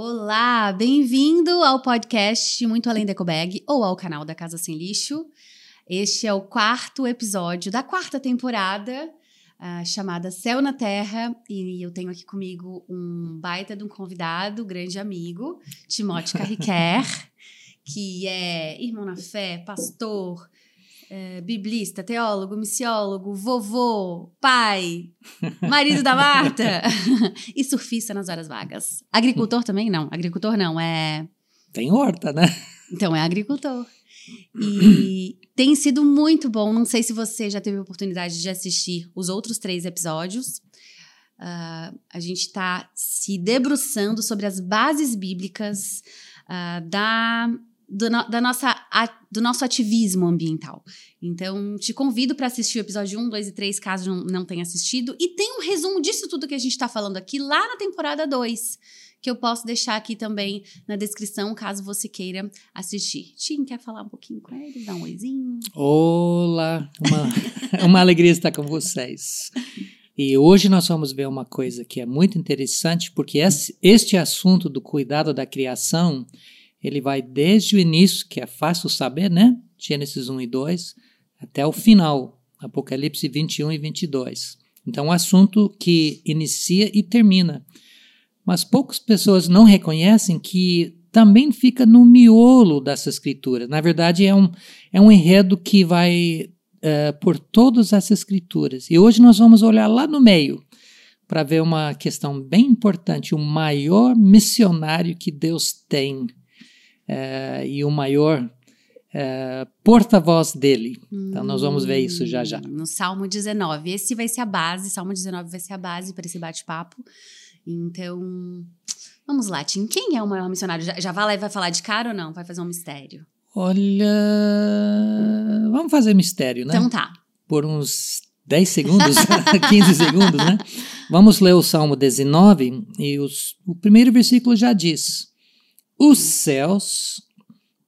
Olá, bem-vindo ao podcast Muito Além da Ecobag ou ao canal da Casa Sem Lixo. Este é o quarto episódio da quarta temporada, uh, chamada Céu na Terra, e eu tenho aqui comigo um baita de um convidado, grande amigo, Timóteo Carriquer, que é irmão na fé, pastor, é, biblista, teólogo, missiólogo, vovô, pai, marido da Marta e surfista nas horas vagas. Agricultor também? Não, agricultor não, é. Tem horta, né? Então é agricultor. E tem sido muito bom. Não sei se você já teve a oportunidade de assistir os outros três episódios. Uh, a gente está se debruçando sobre as bases bíblicas uh, da do, no, da nossa, a, do nosso ativismo ambiental. Então, te convido para assistir o episódio 1, 2 e 3, caso não, não tenha assistido. E tem um resumo disso tudo que a gente está falando aqui lá na temporada 2, que eu posso deixar aqui também na descrição, caso você queira assistir. Tim, quer falar um pouquinho com eles? Dar um oizinho? Olá! Uma, uma alegria estar com vocês. E hoje nós vamos ver uma coisa que é muito interessante, porque esse, este assunto do cuidado da criação ele vai desde o início, que é fácil saber, né? Gênesis 1 e 2, até o final, Apocalipse 21 e 22. Então, um assunto que inicia e termina. Mas poucas pessoas não reconhecem que também fica no miolo dessa escritura. Na verdade, é um, é um enredo que vai uh, por todas essas escrituras. E hoje nós vamos olhar lá no meio para ver uma questão bem importante: o maior missionário que Deus tem é, e o maior é, porta-voz dele. Então, nós vamos ver isso já já. No Salmo 19. Esse vai ser a base, Salmo 19 vai ser a base para esse bate-papo. Então, vamos lá, Tim. Quem é o maior missionário? Já, já vai lá e vai falar de cara ou não? Vai fazer um mistério? Olha. Vamos fazer mistério, né? Então tá. Por uns 10 segundos, 15 segundos, né? Vamos ler o Salmo 19 e os, o primeiro versículo já diz: os céus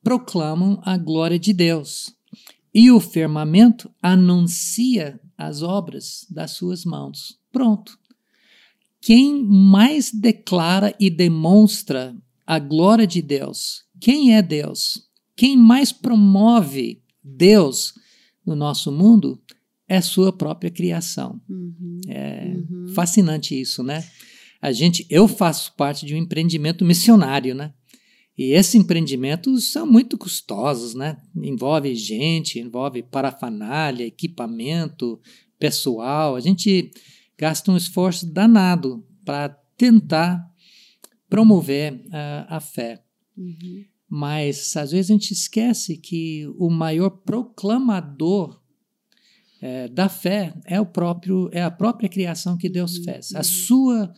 proclamam a glória de Deus, e o firmamento anuncia as obras das suas mãos. Pronto. Quem mais declara e demonstra a glória de Deus? Quem é Deus? Quem mais promove Deus no nosso mundo é sua própria criação. Uhum, é uhum. fascinante isso, né? A gente, eu faço parte de um empreendimento missionário, né? E esses empreendimentos são muito custosos, né? Envolve gente, envolve parafernália, equipamento, pessoal. A gente gasta um esforço danado para tentar promover a, a fé. Uhum. Mas às vezes a gente esquece que o maior proclamador é, da fé é o próprio é a própria criação que Deus uhum. fez. A sua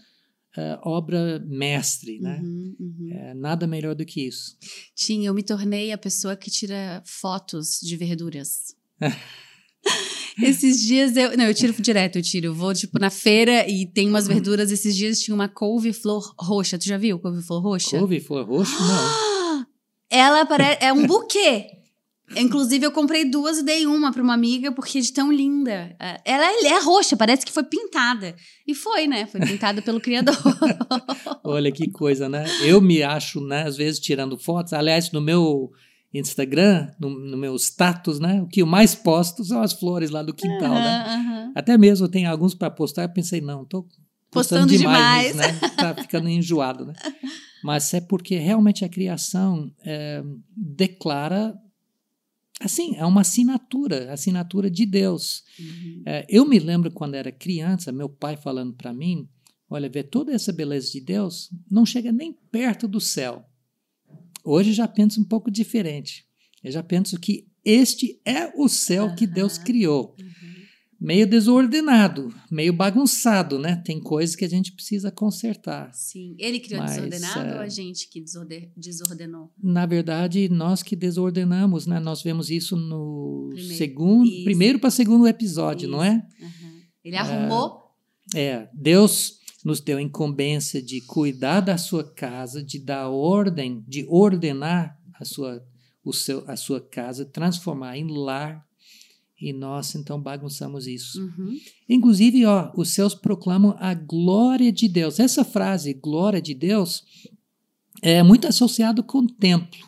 uh, obra mestre, né? Uhum, uhum. É, nada melhor do que isso. Tim, eu me tornei a pessoa que tira fotos de verduras. Esses dias eu. Não, eu tiro direto, eu tiro. Eu vou, tipo, na feira e tem umas verduras. Esses dias tinha uma couve-flor roxa. Tu já viu couve-flor roxa? Couve-flor roxa? Não. Ela parece. É um buquê. Inclusive, eu comprei duas e dei uma para uma amiga, porque é de tão linda. É, ela é, é roxa, parece que foi pintada. E foi, né? Foi pintada pelo criador. Olha que coisa, né? Eu me acho, né, às vezes, tirando fotos. Aliás, no meu Instagram, no, no meu status, né? O que eu mais posto são as flores lá do quintal, uhum, né? Uhum. Até mesmo eu tenho alguns para postar, eu pensei, não, tô postando, postando demais, demais. Né? Tá ficando enjoado, né? Mas é porque realmente a criação é, declara assim, é uma assinatura, assinatura de Deus. Uhum. É, eu me lembro quando era criança, meu pai falando para mim: olha, ver toda essa beleza de Deus não chega nem perto do céu. Hoje já penso um pouco diferente. Eu já penso que este é o céu uhum. que Deus criou. Uhum meio desordenado, meio bagunçado, né? Tem coisas que a gente precisa consertar. Sim. Ele criou Mas, desordenado é, ou a gente que desordenou? Na verdade, nós que desordenamos, né? Nós vemos isso no primeiro, segundo, isso. primeiro para segundo episódio, isso. não é? Uhum. Ele arrumou. É, é, Deus nos deu a incumbência de cuidar da sua casa, de dar ordem, de ordenar a sua, o seu, a sua casa, transformar em lar e nós então bagunçamos isso. Uhum. Inclusive, ó, os céus proclamam a glória de Deus. Essa frase, glória de Deus, é muito associado com o templo.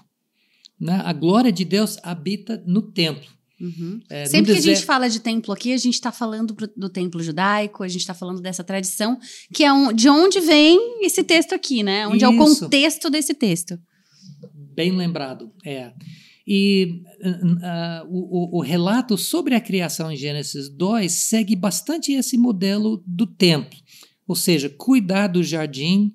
Né? A glória de Deus habita no templo. Uhum. É, Sempre que a gente fala de templo aqui, a gente está falando do templo judaico, a gente está falando dessa tradição, que é um, de onde vem esse texto aqui, né? Onde Isso. é o contexto desse texto. Bem lembrado, é. E uh, o, o, relato sobre a criação em Gênesis 2 segue bastante esse modelo do templo. Ou seja, cuidar do jardim,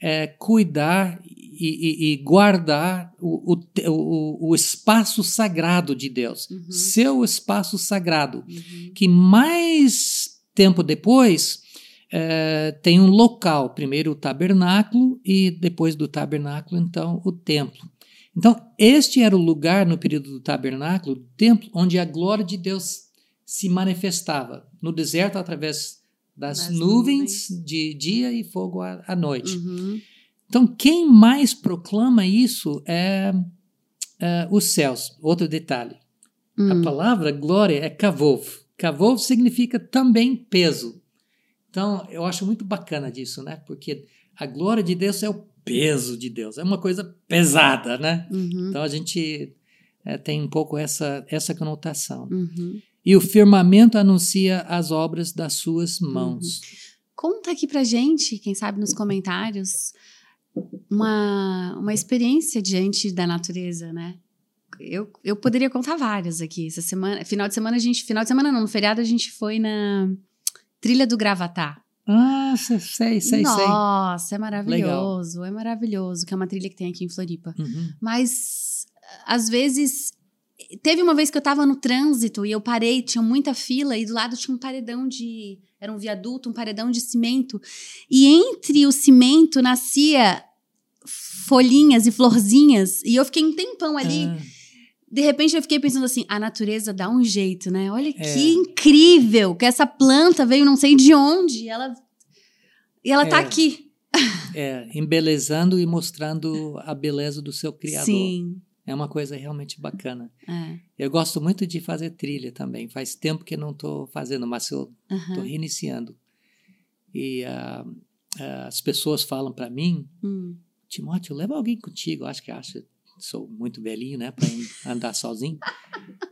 é, cuidar e, e, guardar o, o, o, espaço sagrado de Deus, uhum. seu espaço sagrado, uhum. que mais tempo depois é, tem um local, primeiro o tabernáculo e depois do tabernáculo, então, o templo. Então, este era o lugar no período do tabernáculo, do templo, onde a glória de Deus se manifestava no deserto através das, nuvens, nuvens, de dia e fogo à, à noite. Uhum. Então, quem mais proclama isso é, é os céus. Outro detalhe. Hum. A palavra glória é kavov. Kavov significa também peso. Então, eu acho muito bacana disso, né? Porque a glória de Deus é o peso de Deus. É uma coisa pesada, né? Uhum. Então, a gente é, tem um pouco essa, essa conotação. Uhum. E o firmamento anuncia as obras das suas mãos. Uhum. Conta aqui pra gente, quem sabe nos comentários, uma, uma experiência diante da natureza, né? Eu, eu poderia contar várias aqui. Essa semana, final de semana a gente, final de semana não, no feriado a gente foi na trilha do Gravatar. Ah, sei, sei, sei. Nossa, é maravilhoso, Legal. é maravilhoso, que é uma trilha que tem aqui em Floripa. Uhum. Mas às vezes teve uma vez que eu tava no trânsito e eu parei, tinha muita fila e do lado tinha um paredão de era um viaduto, um paredão de cimento. E entre o cimento nascia folhinhas e florzinhas. E eu fiquei um tempão ali. Ah. De repente eu fiquei pensando assim, a natureza dá um jeito, né? Olha é. que incrível que essa planta veio não sei de onde. Ela, e ela tá é. tá aqui. É, embelezando e mostrando a beleza do seu criador. Sim. É uma coisa realmente bacana. É. Eu gosto muito de fazer trilha também. Faz tempo que não estou fazendo, mas eu estou uhum. reiniciando. E uh, uh, as pessoas falam para mim, hum. Timóteo, leva alguém contigo. Eu acho que acho, sou muito velhinho, né, para andar sozinho.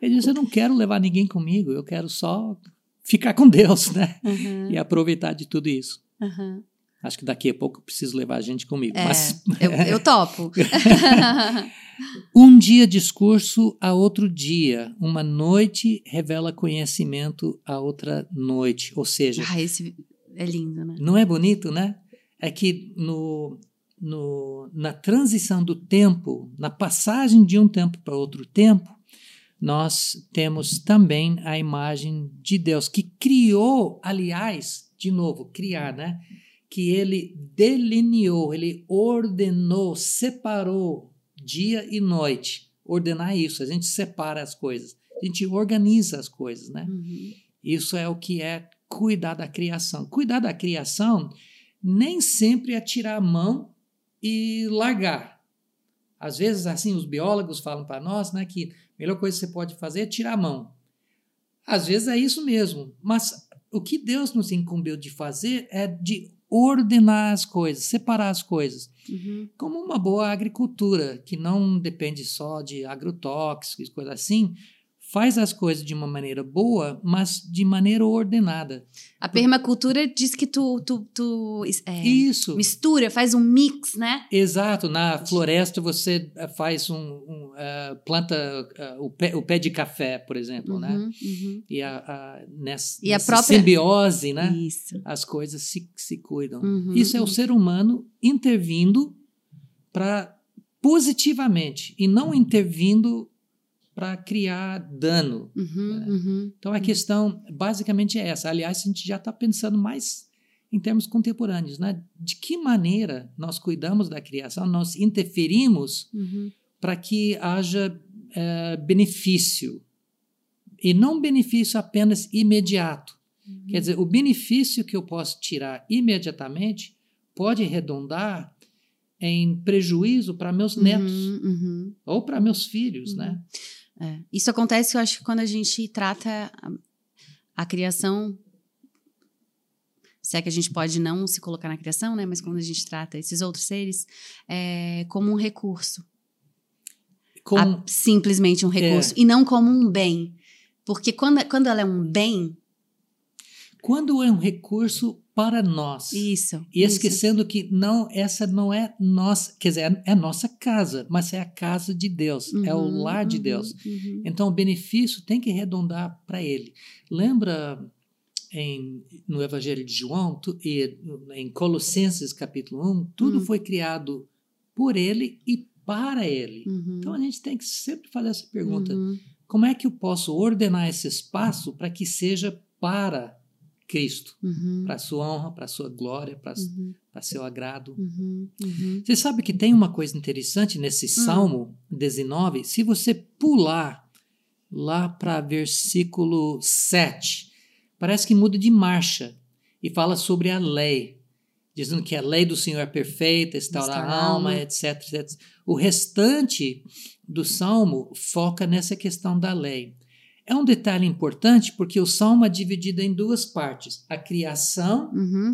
Ele diz, eu não quero levar ninguém comigo. Eu quero só ficar com Deus, né, uhum. e aproveitar de tudo isso. Uhum. Acho que daqui a pouco eu preciso levar a gente comigo. É, mas... eu, eu topo. um dia discurso a outro dia. Uma noite revela conhecimento a outra noite. Ou seja. Ah, esse é lindo, né? Não é bonito, né? É que no, no, na transição do tempo, na passagem de um tempo para outro tempo, nós temos também a imagem de Deus, que criou, aliás, de novo, criar, né? que ele delineou, ele ordenou, separou dia e noite. Ordenar isso, a gente separa as coisas, a gente organiza as coisas, né? Uhum. Isso é o que é cuidar da criação. Cuidar da criação nem sempre é tirar a mão e largar. Às vezes, assim, os biólogos falam para nós né, que a melhor coisa que você pode fazer é tirar a mão. Às vezes é isso mesmo, mas o que Deus nos incumbiu de fazer é de ordenar as coisas, separar as coisas. Uhum. Como uma boa agricultura, que não depende só de agrotóxicos, coisa assim, faz as coisas de uma maneira boa, mas de maneira ordenada. A permacultura diz que tu, tu, tu é, Isso. mistura, faz um mix, né? Exato. Na floresta você eh, faz um, um uh, planta uh, o, pé, o pé de café, por exemplo, né? uhum, né? Uhum. E a, a nessa, e a própria... simbiose, né? Isso. As coisas se, se cuidam. Uhum, Isso é o ser humano intervindo para positivamente e não intervindo para criar dano. Uhum, né? uhum, então a uhum. questão basicamente é essa. Aliás, a gente já está pensando mais em termos contemporâneos, né? De que maneira nós cuidamos da criação, nós interferimos uhum. para que haja é, benefício e não benefício apenas imediato. Uhum. Quer dizer, o benefício que eu posso tirar imediatamente pode redundar em prejuízo para meus uhum, netos ou para meus filhos, né? É. Isso acontece, eu acho, quando a gente trata a, a criação se é que a gente pode não se colocar na criação, né? Mas quando a gente trata esses outros seres, é, como um recurso. Com, A- simplesmente um recurso. E não como um bem. Porque quando, quando ela é um bem, quando é um recurso para nós. isso. E isso. esquecendo que não, essa não é nossa, quer dizer, é a nossa casa, mas é a casa de Deus, é o Uhum, lar de uhum, Deus. uhum. Então o benefício tem que redundar para ele. Lembra em, no Evangelho de João tu- e em Colossenses capítulo 1, tudo Hum. foi criado por ele e para ele. Uhum, Então a gente tem que sempre fazer essa pergunta: uhum. como é que eu posso ordenar esse espaço para que seja para Cristo, Uhum, para a sua honra, para a sua glória, para uhum, seu agrado? uhum, uhum. Você sabe que tem uma coisa interessante nesse Salmo 19? Se você pular lá para versículo 7, parece que muda de marcha e fala sobre a lei, dizendo que a lei do Senhor é perfeita, restaura a alma. etc, etc. O restante do Salmo foca nessa questão da lei. É um detalhe importante porque o Salmo é dividido em duas partes: a criação Uhum,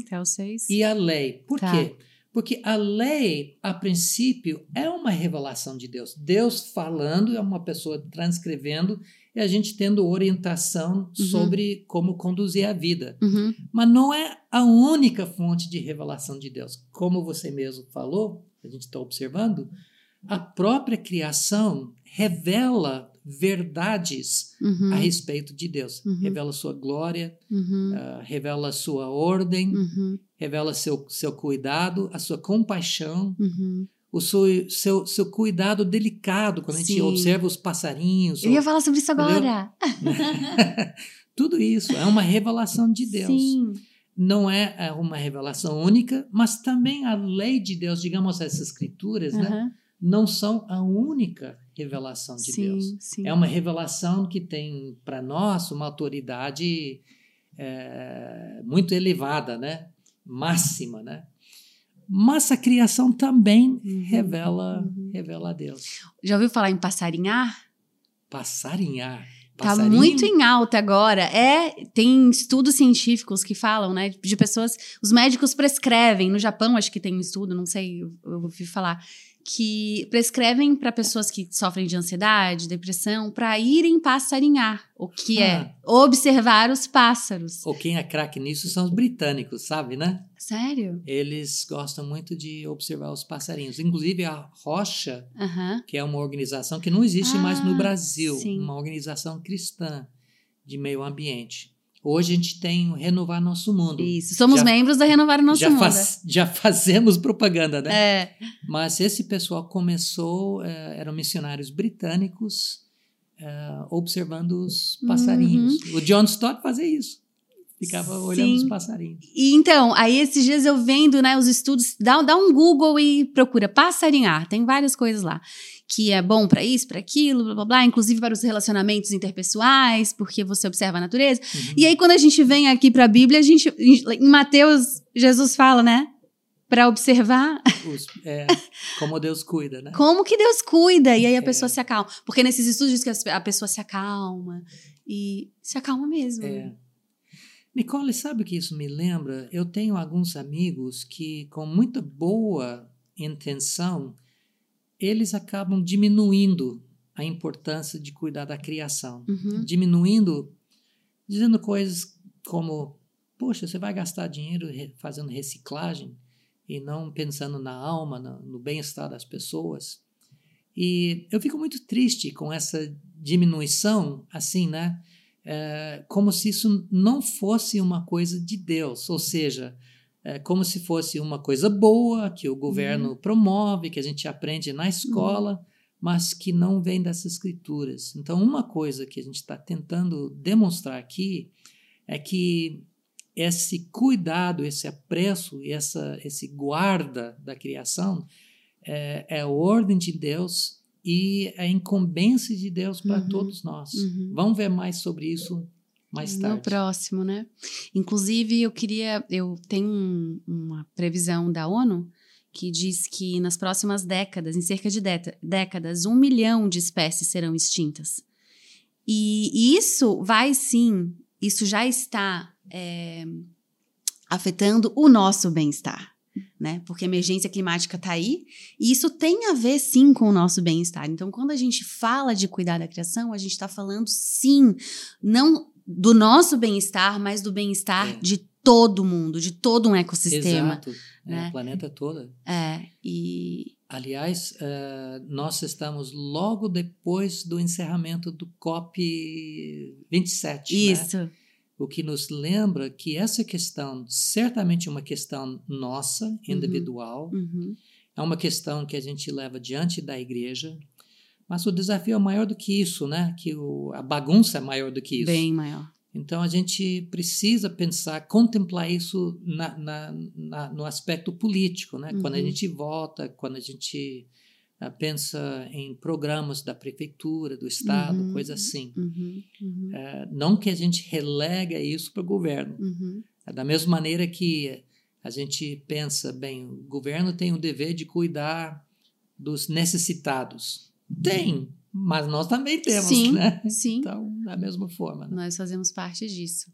e a lei. Por Tá. quê? Porque a lei, a princípio, é uma revelação de Deus. Deus falando, é uma pessoa transcrevendo e a gente tendo orientação sobre como conduzir a vida. Uhum, Mas não é a única fonte de revelação de Deus. Como você mesmo falou, a gente está observando, a própria criação revela verdades uhum, a respeito de Deus. Uhum. Revela sua glória, uhum, ah, revela sua ordem, uhum, revela seu, seu cuidado, a sua compaixão, uhum. o seu, seu, seu cuidado delicado quando a gente Sim. observa os passarinhos. Eu ia falar sobre isso agora. Tudo isso é uma revelação de Deus. Sim. Não é é uma revelação única, mas também a lei de Deus, digamos, essas escrituras, né, aham, não são a única revelação de sim, Deus. sim. É uma revelação que tem para nós uma autoridade é, muito elevada, né? máxima. Né? Mas a criação também Uhum, revela, uhum. revela a Deus. Já ouviu falar em passarinhar? Passarinhar. Tá Passarinho? muito em alta agora. É, tem estudos científicos que falam, né, de pessoas, os médicos prescrevem, no Japão acho que tem um estudo, não sei, eu, eu ouvi falar, que prescrevem para pessoas que sofrem de ansiedade, depressão, para irem passarinhar, o que Ah. é observar os pássaros. Ou quem é craque nisso são os britânicos, sabe, né? Sério? Eles gostam muito de observar os passarinhos. Inclusive a Rocha, que é uma organização que não existe mais no Ah, Brasil, sim. uma organização cristã de meio ambiente. Hoje a gente tem o Renovar Nosso Mundo. Isso. Somos Já- membros da Renovar Nosso já, Mundo. faz- já fazemos propaganda, né? É. Mas esse pessoal começou, eh, eram missionários britânicos, eh, observando os passarinhos. O John Stott fazia isso. Ficava olhando os passarinhos. E então, aí esses dias eu vendo, né, os estudos, dá, dá um Google e procura passarinhar, tem várias coisas lá, que é bom pra isso, pra aquilo, blá blá blá, inclusive para os relacionamentos interpessoais, porque você observa a natureza. Uhum. E aí quando a gente vem aqui pra Bíblia, a gente em Mateus Jesus fala, né, Pra observar Os- é, como Deus cuida, né? como que Deus cuida e aí a É. pessoa se acalma, porque nesses estudos diz que a pessoa se acalma e se acalma mesmo. É. Nicole, sabe o que isso me lembra? Eu tenho alguns amigos que, com muita boa intenção, eles acabam diminuindo a importância de cuidar da criação. Uhum. Diminuindo, dizendo coisas como: Poxa, você vai gastar dinheiro fazendo reciclagem e não pensando na alma, no bem-estar das pessoas. E eu fico muito triste com essa diminuição, assim, né? É, como se isso não fosse uma coisa de Deus, ou seja, é como se fosse uma coisa boa que o governo promove, que a gente aprende na escola, mas que não vem das escrituras. Então, uma coisa que a gente está tentando demonstrar aqui é que esse cuidado, esse apreço, essa, esse guarda da criação é, é a ordem de Deus e a incumbência de Deus para Uhum. todos nós. Uhum. Vamos ver mais sobre isso mais No tarde. próximo, né? Inclusive, eu queria. Eu tenho um- uma previsão da ONU que diz que nas próximas décadas, em cerca de décadas, um milhão de espécies serão extintas. E isso vai sim, isso já está é, afetando o nosso bem-estar. Né? Porque a emergência climática está aí e isso tem a ver sim com o nosso bem-estar. Então, quando a gente fala de cuidar da criação, a gente está falando sim, não do nosso bem-estar, mas do bem-estar É. de todo mundo, de todo um ecossistema. Exato. É, né? o planeta todo. É, e Aliás, eh, nós estamos logo depois do encerramento do COP27. né? O que nos lembra que essa questão, certamente é uma questão nossa, individual, Uhum. é uma questão que a gente leva diante da igreja, mas o desafio é maior do que isso, né? Que o, a bagunça é maior do que isso. Bem maior. Então a gente precisa pensar, contemplar isso na, na- na- no aspecto político, né? Quando a Uhum. gente vota, quando a gente ah, pensa em programas da prefeitura, do estado, Uhum. coisa assim. Uhum. Uhum. Ah, não que a gente relega isso para o governo. Uhum. Da mesma maneira que a gente pensa, bem, o governo tem o dever de cuidar dos necessitados. Tem, mas nós também temos, Sim, né? sim. Então, da mesma forma. Né? Nós fazemos parte disso.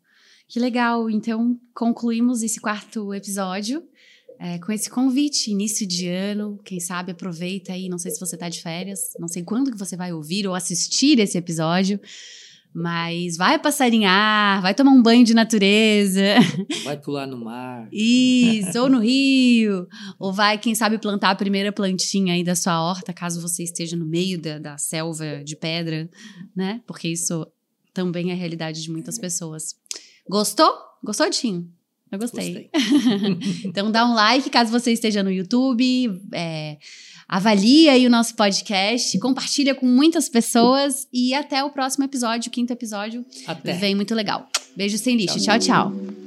Que legal! Então, concluímos esse quarto episódio é, com esse convite, início de ano. Quem sabe aproveita aí, não sei se você está de férias, não sei quando que você vai ouvir ou assistir esse episódio, mas vai passarinhar, vai tomar um banho de natureza, Vai pular no mar. isso, ou no rio, ou vai, quem sabe, plantar a primeira plantinha aí da sua horta, caso você esteja no meio da, da selva de pedra, né? Porque isso também é a realidade de muitas pessoas. Gostou? Gostou, Tim? Eu gostei. Gostei. Então dá um like caso você esteja no YouTube, é, avalie aí o nosso podcast, compartilha com muitas pessoas e até o próximo episódio, o quinto episódio. Até. Vem muito legal. Beijo sem lixo. tchau. tchau.